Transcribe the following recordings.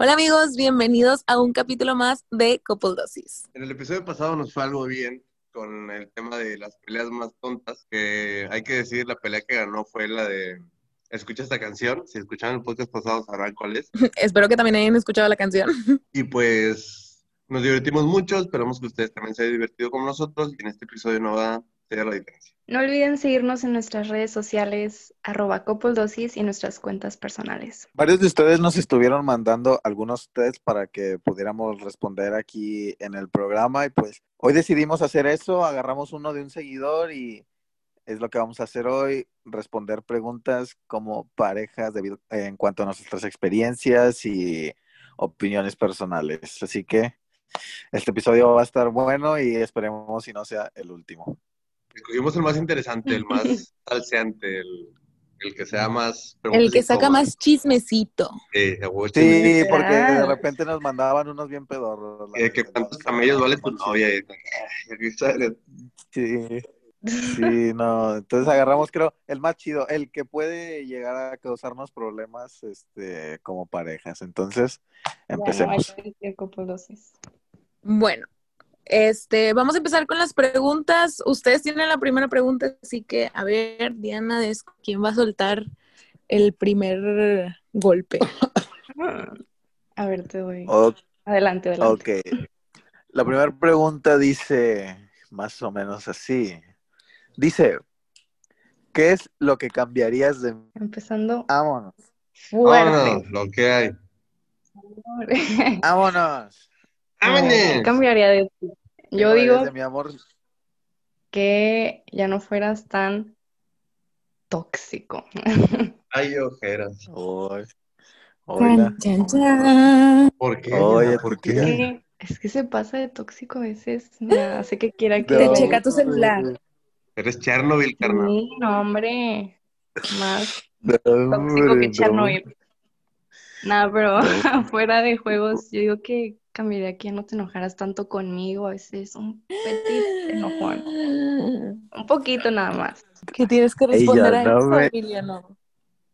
Hola amigos, bienvenidos a un capítulo más de Couple Dosis. En el episodio pasado nos fue algo bien con el tema de las peleas más tontas, que hay que decir, la pelea que ganó fue la de escucha esta canción, si escucharon el podcast pasado sabrán cuál es. Espero que también hayan escuchado la canción. Y pues nos divertimos mucho, esperamos que ustedes también se hayan divertido como nosotros y en este episodio no va la diferencia. No olviden seguirnos en nuestras redes sociales, arroba Dosis y nuestras cuentas personales. Varios de ustedes nos estuvieron mandando algunos tests para que pudiéramos responder aquí en el programa y pues hoy decidimos hacer eso, agarramos uno de un seguidor y es lo que vamos a hacer hoy, responder preguntas como parejas debido, en cuanto a nuestras experiencias y opiniones personales. Así que este episodio va a estar bueno y esperemos si no sea el último. Escogimos el más interesante, el más salseante, el, el que sea más... El que saca más chismecito. Sí, sí, porque de repente nos mandaban unos bien pedorros. Que, que cuántos camellos vale tu novia. Sí. Sí, no, entonces agarramos, creo, el más chido, el que puede llegar a causarnos problemas este, como parejas. Entonces, empecemos. Bueno, este, vamos a empezar con las preguntas. Ustedes tienen la primera pregunta, así que a ver, Diana, ¿quién va a soltar el primer golpe? A ver, te doy. Adelante, adelante. Ok. La primera pregunta dice más o menos así. Dice, ¿qué es lo que cambiarías de Empezando. Vámonos. Vámonos, lo que hay. Vámonos. ¿Qué cambiaría de ti? Yo digo mi amor? que ya no fueras tan tóxico. Ay, ojeras. Oye. Hola. ¿Por qué? Oye, ¿por qué? Es que se pasa de tóxico a veces. Me hace que quiera que. Te checa tu celular. Eres Chernobyl, carnal. Sí, no, hombre. Más tóxico que Chernobyl. Nada, pero fuera de juegos, yo digo que cambiaría que no te enojaras tanto conmigo. A veces un petit enojón. Un poquito nada más. ¿Qué tienes que responder a eso,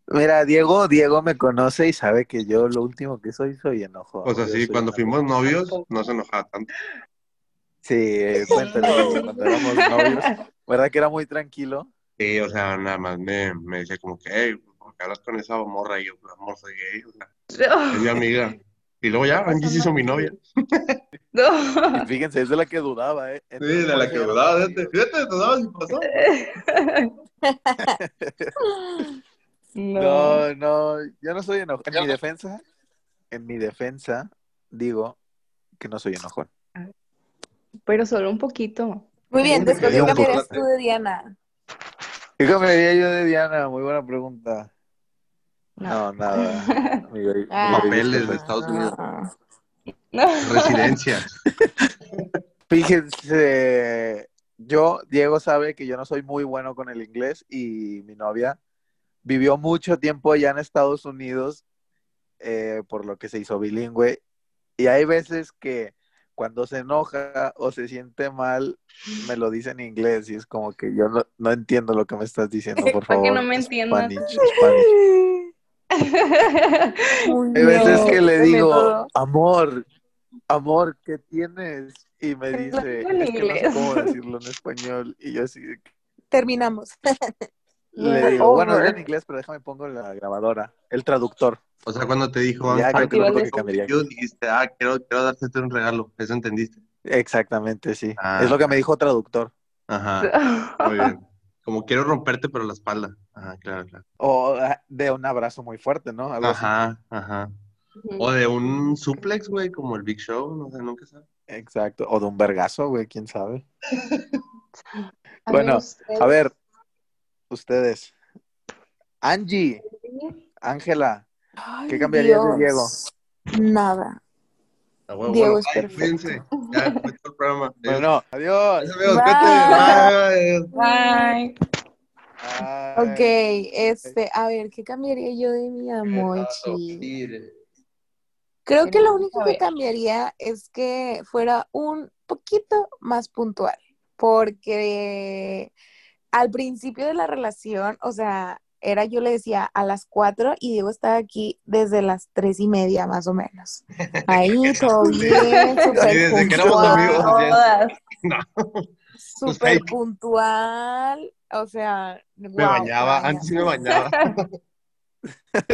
Mira, Diego, Diego me conoce y sabe que yo lo último que soy soy enojo. Pues así, cuando fuimos novios, no se enojaba tanto. Sí, cuéntale, cuando éramos novios, ¿verdad que era muy tranquilo? Sí, o sea, nada más me, me decía como que, hey, ¿por qué hablas con esa morra? Y yo, pues, amor, soy gay, o sea, es mi amiga. Y luego ya, Angie se hizo mi novia. No. Y fíjense, es de la que dudaba, ¿eh? Sí, de la que dudaba, fíjate, fíjate, dudaba si pasó. No, no, yo no soy enojón. En mi defensa, en mi defensa, digo que no soy enojón. Pero solo un poquito. Muy bien, después ¿qué poco. tú de Diana? ¿Qué cambiaría yo de Diana? Muy buena pregunta. No. No, nada. Mi Ah. Papeles de Estados Unidos, No. residencia. Fíjense, yo, Diego sabe que yo no soy muy bueno con el inglés y mi novia vivió mucho tiempo allá en Estados Unidos, eh, por lo que se hizo bilingüe. Y hay veces que cuando se enoja o se siente mal, me lo dice en inglés y es como que yo no, no entiendo lo que me estás diciendo, por Para favor. que no me entiendas. Spanish, Spanish. Hay veces que le digo, amor, amor, ¿qué tienes? Y me dice, en es que no sé cómo decirlo en español. Y yo así Terminamos. le digo, bueno, Over. en inglés, pero déjame pongo la grabadora, el traductor. O sea, cuando te dijo, Ya Ángel, creo que lo que cambiaría. yo dijiste, ah, quiero, quiero darte un regalo. Eso entendiste. Exactamente, sí. Ah. Es lo que me dijo traductor. Ajá, muy bien. Como quiero romperte, pero la espalda. Ajá, claro, claro. O ah, de un abrazo muy fuerte, ¿no? Algo así. Ajá, ajá. O de un suplex, güey, como el Big Show, no sé, nunca sabes. Exacto. O de un vergazo, güey, quién sabe. A Bueno, ustedes- A ver, ustedes. Angie, Ángela, ¿Qué cambiarías de Dios. Nada. Bueno, Diego bueno, es ay, perfecto. cuídense. Ya, el programa. bueno, adiós. Adiós, amigos, Bye. Bye. Bye. Bye. Ok, este, a ver, ¿qué cambiaría yo de mi amochi? Creo que lo único que ver. cambiaría es que fuera un poquito más puntual, porque al principio de la relación, o sea, era yo le decía a las cuatro y Diego estaba aquí desde las tres y media más o menos. Ahí todo bien, súper puntual. Súper puntual, o sea, me bañaba, antes sí me bañaba.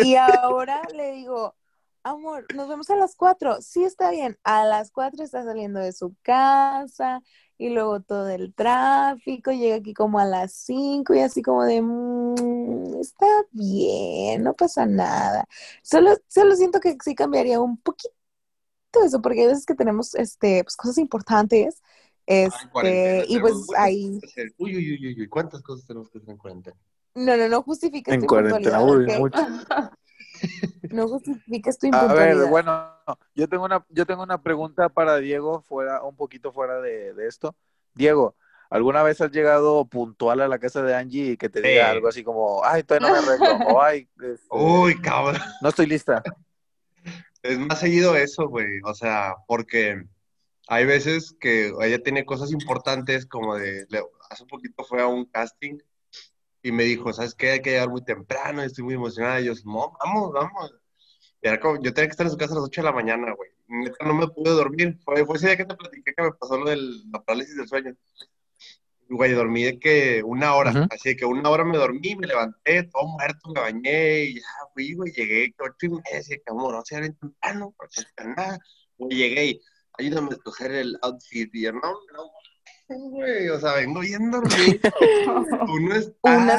Y ahora le digo, amor, nos vemos a las cuatro. Sí, está bien. A las cuatro está saliendo de su casa y luego todo el tráfico. Llega aquí como a las cinco y así como de, mm, está bien, no pasa nada. Solo, solo siento que sí cambiaría un poquito eso, porque hay veces que tenemos este, pues, cosas importantes. Este, y pues ahí. Uy, uy, uy, uy, ¿cuántas cosas tenemos que hacer en cuarentena? No, no, no justifica En cuarentena, uy, mucho. No justifiques tu A ver, bueno, yo tengo una, yo tengo una pregunta para Diego, fuera, un poquito fuera de, esto. Diego, ¿alguna vez has llegado puntual a la casa de Angie y que te diga algo así como, ay, todavía no me arreglo, o ay, este, uy, cabrón. No estoy lista. Es más seguido eso, güey, o sea, porque hay veces que ella tiene cosas importantes como de, hace un poquito fue a un casting y me dijo, ¿sabes qué? Hay que llegar muy temprano, estoy muy emocionada. Y yo, no, vamos, vamos. Y era como, yo tenía que estar en su casa a las 8 de la mañana, güey. no me pude dormir. Fue, fue ese día que te platiqué que me pasó lo de la parálisis del sueño. Güey, dormí de que una hora. Así que una hora me dormí, me levanté, todo muerto, me bañé y ya fui, güey. Llegué a 8 y media, decía que amor, no se bien temprano, porque nada. Güey, llegué y ayúdame a escoger el outfit. Y yo, no, no, güey, o sea, vengo bien dormido. Uno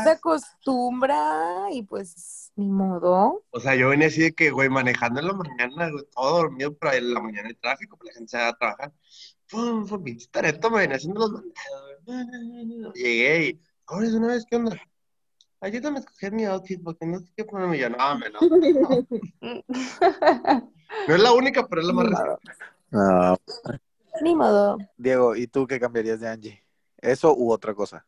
se acostumbra y pues ni modo. O sea, yo venía así de que, güey, manejando en la mañana, todo dormido, pero en la mañana el tráfico, pues la gente se va a trabajar. Fum, fum, pinche tareto, me venía haciendo los mandados. Llegué y, ahora es una vez, ¿qué onda? Ayúdame a escoger mi outfit porque no sé qué ponerme. yo, no, me no. No es la única, pero es la más reciente. No. Ni modo. Diego, ¿y tú qué cambiarías de Angie? ¿Eso u otra cosa?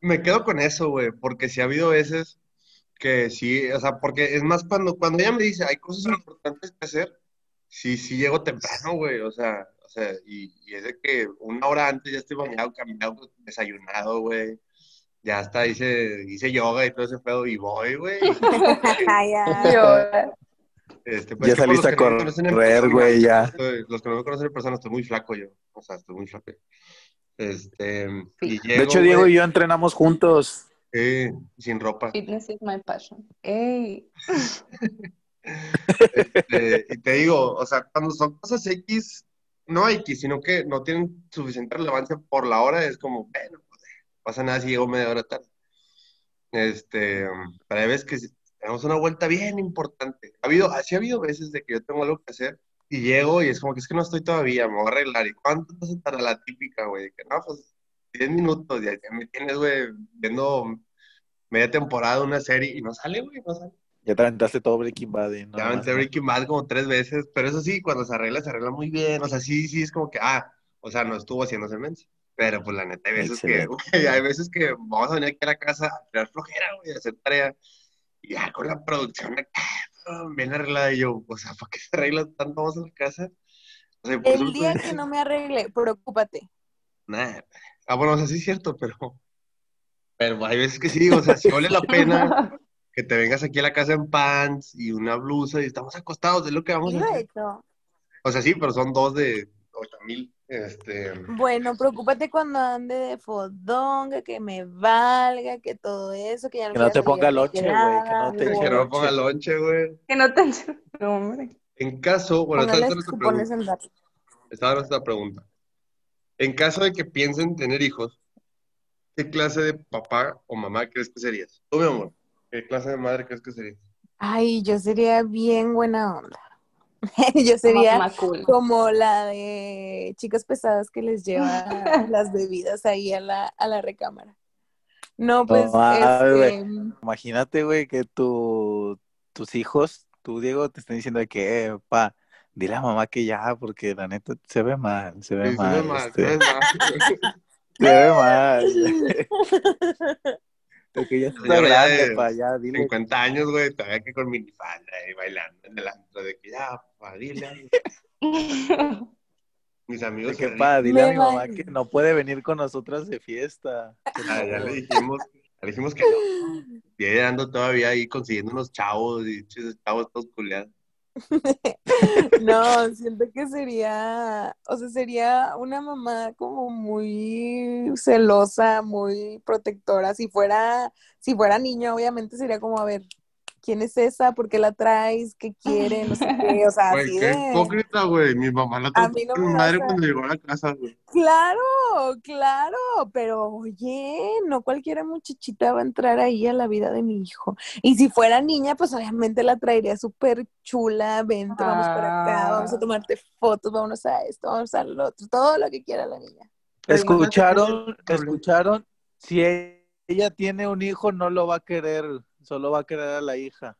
Me quedo con eso, güey, porque si ha habido veces que sí, o sea, porque es más cuando, cuando ella me dice, hay cosas importantes que hacer, sí, sí llego temprano, güey, o sea, o sea, y, es de que una hora antes ya estoy bañado, caminado, desayunado, güey. Ya está, hice, hice yoga y todo ese pedo y voy, güey. Este, pues, ya saliste a correr, güey, ya. los que no me conocen en persona, estoy muy flaco yo. O sea, estoy muy flaco. Este, de hecho, Diego y yo entrenamos juntos. Sí, sin ropa. Fitness is my passion. Ey. Este, y te digo, o sea, cuando son cosas X, no X, sino que no tienen suficiente relevancia por la hora, es como, bueno, pues, pasa nada si llego media hora tarde. Este, pero hay veces que tenemos una vuelta bien importante. Ha habido, así ha habido veces de que yo tengo algo que hacer y llego y es como que es que no estoy todavía, me voy a arreglar. ¿Y cuánto pasa para la típica, güey? Que no, pues 10 minutos, ya, me tienes, güey, viendo media temporada una serie y no sale, güey, no sale. Ya te aventaste todo Breaking Bad. ¿no? Ya aventé Breaking Bad como tres veces, pero eso sí, cuando se arregla, se arregla muy bien. O sea, sí, sí, es como que, ah, o sea, no estuvo haciéndose mensa. Pero pues la neta, hay veces que, güey, hay veces que vamos a venir aquí a la casa a tirar flojera, güey, a hacer tarea ya con la producción bien arreglada yo, o sea, ¿para qué se arregla tanto vamos a la casa? el día que no me arregle, preocúpate. Nah. Ah, bueno, o sea, sí es cierto, pero, pero hay veces que sí, o sea, si vale la pena que te vengas aquí a la casa en pants y una blusa y estamos acostados, es lo que vamos a hacer. O sea, sí, pero son dos de ocho mil. Este... Bueno, preocúpate cuando ande de fodonga, que me valga, que todo eso, que ya no, que no te ponga lonche, güey. Que no te que no ponga lonche, güey. Que no te no, hombre. En caso, bueno, esta es nuestra pregunta. Esta es nuestra pregunta. En caso de que piensen tener hijos, ¿qué clase de papá o mamá crees que serías? Tú, mi amor, ¿qué clase de madre crees que serías? Ay, yo sería bien buena onda. Yo sería como la de chicas pesadas que les lleva las bebidas ahí a la, a la recámara. No, pues. este... Imagínate, güey, que tu, tus hijos, tú, Diego, te están diciendo que, eh, pa, dile a mamá que ya, porque la neta se ve mal, se ve mal. Se ve mal, este... se ve mal. Porque ya está grande, pa, ya, dile. 50 años, güey, todavía que con minifalda y bailando en el antro, de que ya, pa, dile. Mis amigos. De que, pa, dile a mi mamá que no puede venir con nosotras de fiesta. Ah, ya le dijimos, le dijimos que no. Y ella ando todavía ahí consiguiendo unos chavos y chavos todos culiados. No, siento que sería, o sea, sería una mamá como muy celosa, muy protectora. Si fuera, si fuera niño, obviamente sería como, a ver, ¿quién es esa? ¿Por qué la traes? ¿Qué quiere? No sé qué, o sea, Güey, así qué de... hipócrita, güey. Mi mamá la A trató mí no mi madre cuando llegó a la casa, güey. Claro, claro, pero oye, no cualquiera muchachita va a entrar ahí a la vida de mi hijo. Y si fuera niña, pues obviamente la traería súper chula, vente, vamos para acá, vamos a Ah. tomarte fotos, vámonos a esto, vamos a lo otro, todo lo que quiera la niña. ¿Escucharon? ¿Escucharon? Si ella tiene un hijo, no lo va a querer, solo va a querer a la hija.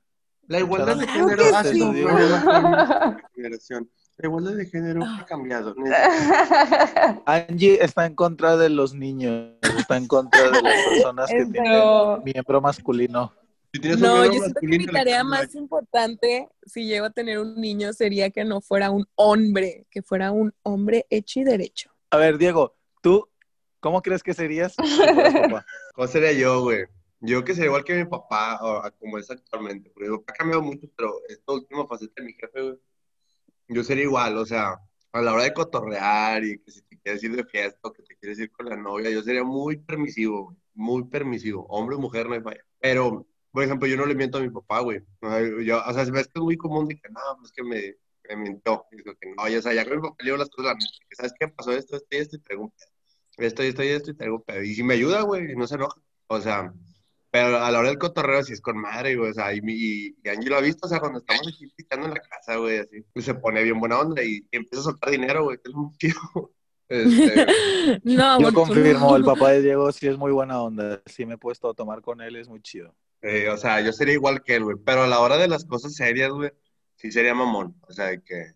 La igualdad de género ha sido la generación. La igualdad de género ha cambiado. Angie está en contra de los niños, está en contra de las personas que tienen miembro masculino. Si No, yo siento que mi tarea más importante, si llego a tener un niño, sería que no fuera un hombre, que fuera un hombre hecho y derecho. A ver, Diego, ¿tú cómo crees que serías? ¿Cómo sería yo, güey? Yo que sería igual que mi papá, o como es actualmente. Porque mi papá ha cambiado mucho, pero esta última faceta de mi jefe, güey. Yo sería igual, o sea, a la hora de cotorrear y que si te quieres ir de fiesta o que te quieres ir con la novia, yo sería muy permisivo. Muy permisivo. Hombre o mujer, no hay falla. Pero, por ejemplo, yo no le miento a mi papá, güey. O sea, yo, o sea, se me hace que es muy común de que, no, pues que me, me mintió. Y digo que no, ya, o sea, ya con mi papá le digo las cosas, que, ¿sabes qué? Pasó esto, esto y esto y traigo un pedo. Esto y esto y esto y traigo un pedo. Y si me ayuda, güey, no se enoja. O sea, pero a la hora del cotorreo sí es con madre, güey. O sea, y, y, y Angie lo ha visto, o sea, cuando estamos aquí picando en la casa, güey, así, pues se pone bien buena onda y, y empieza a soltar dinero, güey, que es muy chido. Este, No, Yo tú confirmo, no. el papá de Diego sí es muy buena onda. Sí me he puesto a tomar con él, es muy chido. eh, o sea, yo sería igual que él, güey. Pero a la hora de las cosas serias, güey, sí sería mamón. O sea, de que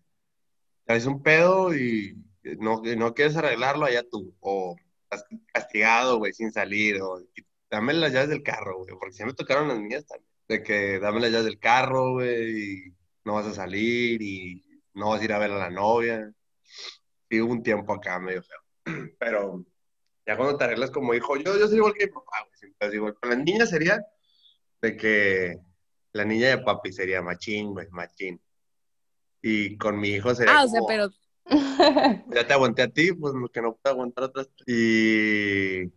traes un pedo y no, y no quieres arreglarlo, allá tú. O estás castigado, güey, sin salir. O y dame las llaves del carro, güey. Porque si me tocaron las mías también. De que dame las llaves del carro, güey, y no vas a salir y no vas a ir a ver a la novia. Sí, hubo un tiempo acá medio feo. Pero ya cuando te arreglas como hijo, yo, yo soy igual que mi papá, güey. Siempre digo, con las niñas sería de que la niña de papi sería machín, güey, machín. Y con mi hijo sería Ah, o sea, como, pero ya te aguanté a ti, pues que no puedo aguantar otras. Y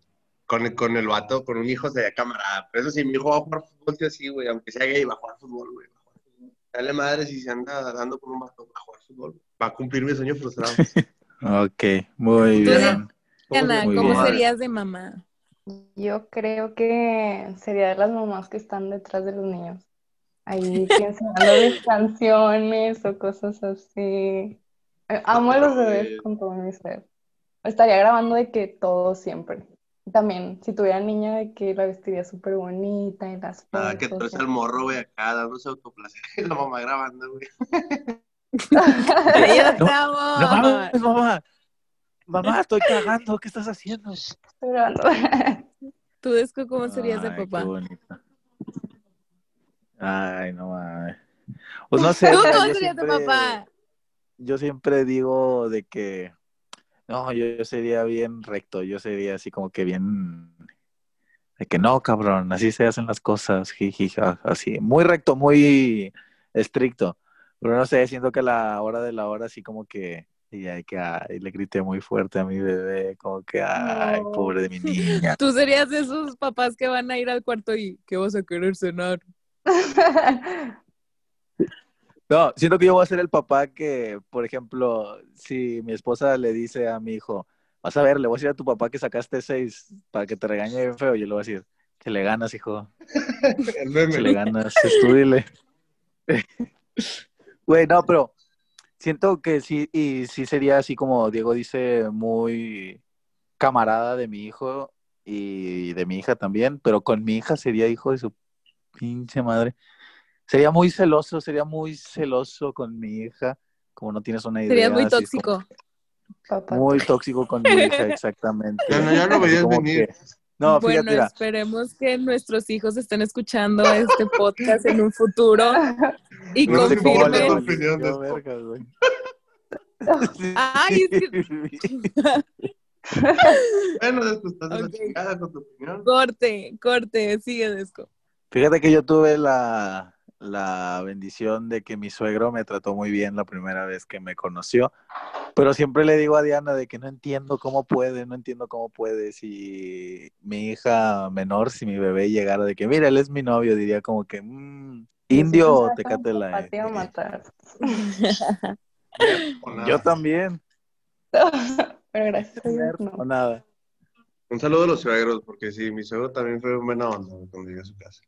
con, con el vato, con un hijo sería camarada. Pero eso sí, mi hijo va a jugar fútbol, sí, así, güey, aunque sea gay, va a jugar fútbol, güey. Dale madre si se anda dando con un vato, va a jugar fútbol. Va a cumplir mi sueño frustrado. Ok, muy bien. Ana, ¿cómo bien. serías de mamá? Yo creo que sería de las mamás que están detrás de los niños. Ahí enseñándoles canciones o cosas así. Eh, Amo a los bebés con todo mi ser. Estaría grabando de que todo siempre. También, si tuviera niña, de que la vestiría súper bonita y las Ah, que tú fotos. eres el morro, güey, acá dándose autoplacer. Y la mamá grabando, güey. Ay, yo No. No mames, mamá. Mamá, estoy cagando. ¿Qué estás haciendo? Estoy grabando. ¿Tú, Desco, cómo serías de papá? Qué bonito. Ay, no mames. Pues no sé. ¿Tú cómo serías de papá? Yo siempre digo de que no, yo, yo sería bien recto, yo sería así como que bien de que no, cabrón, así se hacen las cosas, jiji, así, muy recto, muy estricto. Pero no sé, siento que a la hora de la hora así como que y hay que ay, le grité muy fuerte a mi bebé, como que ay, No. pobre de mi niña. Tú serías de esos papás que van a ir al cuarto y ¿qué vas a querer cenar? No, siento que yo voy a ser el papá que, por ejemplo, si mi esposa le dice a mi hijo, vas a ver, le voy a decir a tu papá que sacaste seis para que te regañe bien feo, yo le voy a decir, que le ganas, hijo, El meme. que le ganas, estúdile. Güey, no, pero siento que sí, y sí sería así como Diego dice, muy camarada de mi hijo y de mi hija también, pero con mi hija sería hijo de su pinche madre. Sería muy celoso, sería muy celoso con mi hija, como no tienes una idea. Serías muy como tóxico. Papá. Muy tóxico con mi hija, exactamente. Ya no, ya lo veías como venir. que- no, bueno, fíjate, mira, esperemos que nuestros hijos estén escuchando este podcast en un futuro y No confirmen. Ay, es que- Bueno, después estás de la Ok. chingada con tu opinión. corte, corte, sigue Desco. Fíjate que yo tuve la, la bendición de que mi suegro me trató muy bien la primera vez que me conoció, pero siempre le digo a Diana de que no entiendo cómo puede, no entiendo cómo puede, si mi hija menor, si mi bebé llegara de que, mira, él es mi novio, diría como que, mmm, indio o tecate la... Matar. Yo también. Pero gracias a Dios, no. O nada. Un saludo a los suegros, porque sí, mi suegro también fue buena onda cuando llegué a su casa.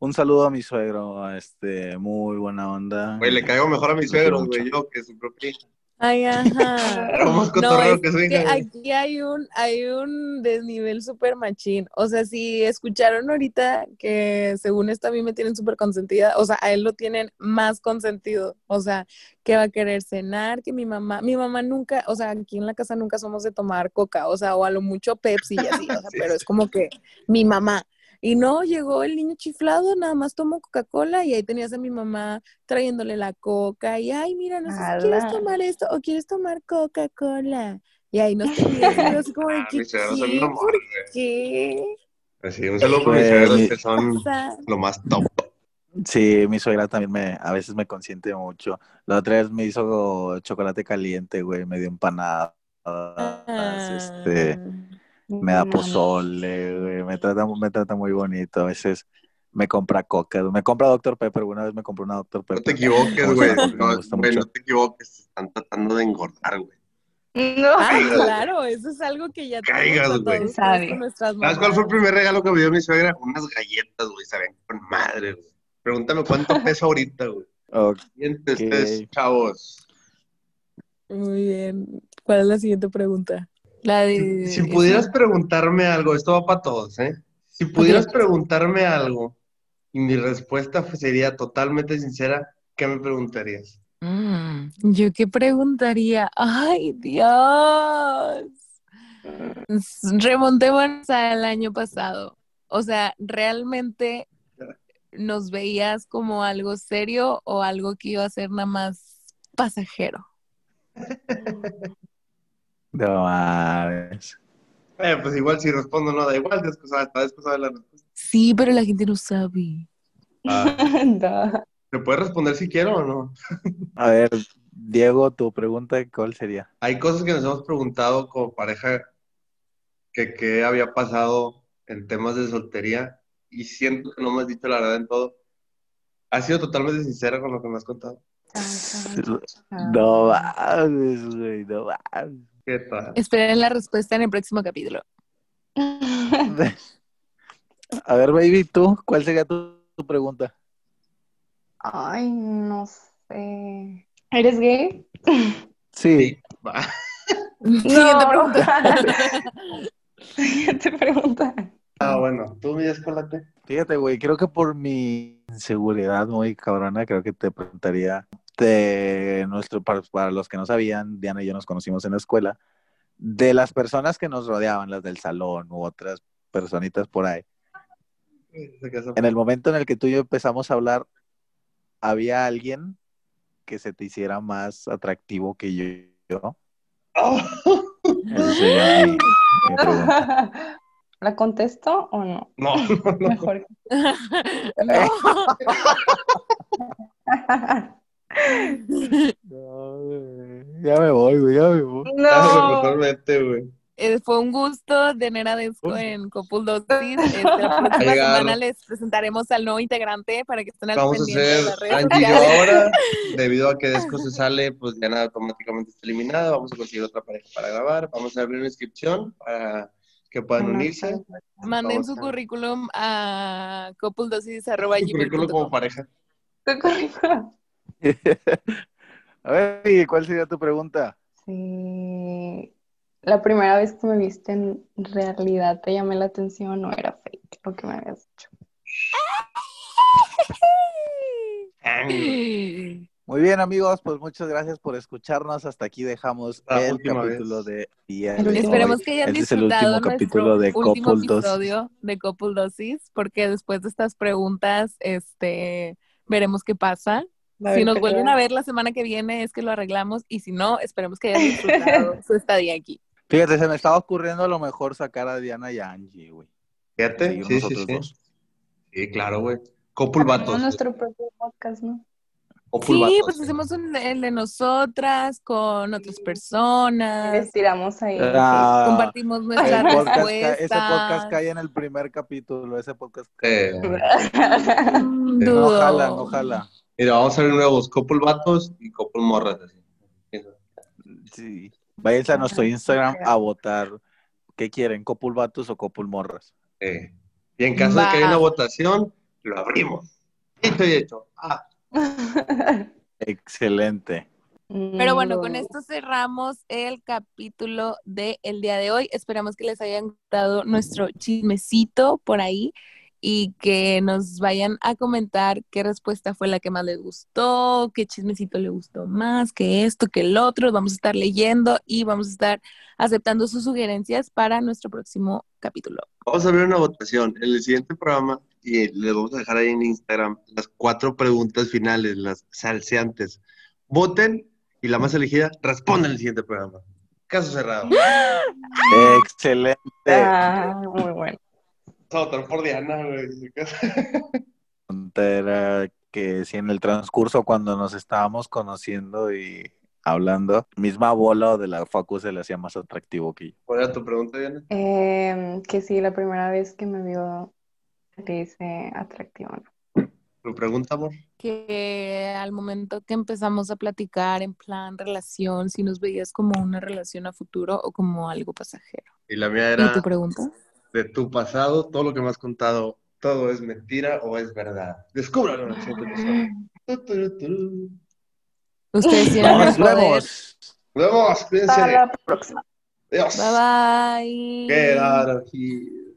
Un, saludo a mi suegro, este, muy buena onda. Güey, le caigo mejor a mi suegro, güey, yo que su propia hija. Ay, ajá. No, es que aquí hay un, hay un desnivel súper machín. O sea, si escucharon ahorita que según esto a mí me tienen súper consentida, o sea, a él lo tienen más consentido. O sea, que va a querer cenar, que mi mamá, mi mamá nunca, o sea, aquí en la casa nunca somos de tomar coca, o sea, o a lo mucho Pepsi y así, o sea, Sí, pero sí. es como que mi mamá. Y no, llegó el niño chiflado, nada más tomó Coca-Cola y ahí tenías a mi mamá trayéndole la coca y, ay, mira, no sé si quieres tomar esto o quieres tomar Coca-Cola. Y ahí nos así como de Ah, que, ¿qué? un amor, ¿Por güey. qué? Pues sí, un saludo que son lo más top. Sí, mi suegra también me, a veces me consiente mucho. La otra vez me hizo chocolate caliente, güey, me dio empanadas, este, ah, me da No, pozole, güey, me trata, me trata muy bonito. A veces me compra coca, me compra Dr. Pepper, una vez me compró una Dr. No Pepper. te equivoques, güey. No, gusta güey, mucho. no te equivoques. te Están tratando de engordar, güey. No. Ah, Caigas, claro, eso es algo que ya Caigas, güey. ¿Sabes cuál fue el primer regalo que me dio mi suegra? Unas galletas, güey. Saben con madre, güey. Pregúntame cuánto peso ahorita, güey. Ok, Siguiente, ustedes, chavos. Muy bien. ¿Cuál es la siguiente pregunta? La de... Si pudieras esa- preguntarme algo, esto va para todos, ¿eh? Si pudieras preguntarme algo y mi respuesta fue- sería totalmente sincera, ¿qué me preguntarías? Mm, ¿yo qué preguntaría? ¡Ay, Dios! Remontémonos al año pasado. O sea, ¿realmente nos veías como algo serio o algo que iba a ser nada más pasajero? no mames. Eh, pues igual si respondo no da igual, después, hasta después sabe la respuesta. Sí, pero la gente no sabe. Ah. ¿Me puedes responder si quiero o no? A ver, Diego, tu pregunta, ¿cuál sería? Hay cosas que nos hemos preguntado como pareja que qué había pasado en temas de soltería y siento que no me has dicho la verdad en todo. ¿Has sido totalmente sincera con lo que me has contado? No mames, güey, no mames. ¿Qué tal? Esperen la respuesta en el próximo capítulo. A ver, baby, tú, ¿cuál sería tu, tu pregunta? Ay, no sé. ¿Eres gay? Sí. Va. Siguiente pregunta. Siguiente pregunta. Ah, bueno, tú mi chocolate. Fíjate, güey, creo que por mi inseguridad muy cabrona, creo que te preguntaría de nuestro, para, para los que no sabían, Diana y yo nos conocimos en la escuela, de las personas que nos rodeaban, las del salón u otras personitas por ahí. En el momento en el que tú y yo empezamos a hablar, ¿había alguien que se te hiciera más atractivo que yo? Oh, Esa sería mi, mi pregunta. ¿La contesto o no? no, no, no. Mejor. No. No, güey, ya me voy, güey, ya me voy. No. Totalmente, güey. Eh, fue un gusto tener a Desco Uf. en Copul Dosis. Este, la próxima semana les presentaremos al nuevo integrante para que estén al Vamos a pendiente de hacer las redes Angie sociales. ahora. Debido a que Desco se sale, pues ya nada automáticamente está eliminada. Vamos a conseguir otra pareja para grabar. Vamos a abrir una inscripción para que puedan unirse. Manden su a- currículum a copuldosis.gmail.com. Su currículum como pareja. Tu currículum. A ver, y ¿cuál sería tu pregunta? Sí. La primera vez que me viste en realidad te llamé la atención, no era fake lo que me habías dicho. Muy bien, amigos, pues muchas gracias por escucharnos. Hasta aquí dejamos La el capítulo vez. de día El de último. hoy. Esperemos que hayan Este es el disfrutado último capítulo de último episodio de Couple Dosis, porque después de estas preguntas, este, veremos qué pasa. Si nos vuelven a ver la semana que viene es que lo arreglamos y si no, esperemos que hayan disfrutado su estadía aquí. Fíjate, se me estaba ocurriendo a lo mejor sacar a Diana y a Angie, güey. Fíjate. Sí, sí, nosotros sí. dos. Sí, claro, güey. Copulvatos. nuestro propio podcast, ¿no? Sí, pues hacemos un, el de nosotras con otras personas. Les tiramos ahí. Ah, compartimos nuestras respuestas. ese podcast cae en el primer capítulo, ese podcast cae. Eh. Ojalá, ojalá. Mira, vamos a ver nuevos Copulvatos y Copulmorras. Así. Sí. Váyanse a nuestro Instagram a votar. ¿Qué quieren? ¿Copulvatos o Copulmorras? Eh, y en caso de que haya una votación, lo abrimos. Dicho y hecho. Ah. Excelente. Pero bueno, con esto cerramos el capítulo del el día de hoy. Esperamos que les haya gustado nuestro chismecito por ahí y que nos vayan a comentar qué respuesta fue la que más les gustó, qué chismecito le gustó más, qué esto, qué el otro. Vamos a estar leyendo y vamos a estar aceptando sus sugerencias para nuestro próximo capítulo. Vamos a ver una votación. En el siguiente programa, y les vamos a dejar ahí en Instagram, las cuatro preguntas finales, las salseantes. Voten y la más elegida responde en el siguiente programa. Caso cerrado. Excelente. Ah, muy bueno. A votar por Diana, güey. Era que si en el transcurso cuando nos estábamos conociendo y hablando, misma bola de la Facu se le hacía más atractivo que yo. ¿Cuál era tu pregunta, Diana? Eh, que sí, la primera vez que me vio te dice atractivo, ¿no? ¿Tu pregunta, amor? Que al momento que empezamos a platicar en plan relación, si nos veías como una relación a futuro o como algo pasajero. Y la mía ¿Y era tu pregunta? De tu pasado, todo lo que me has contado, todo es mentira o es verdad. Descúbralo en el siguiente episodio. Ustedes tienen Nos vemos. Nos vemos, cuídense. Hasta la próxima. Adiós. Bye bye. Get out of here.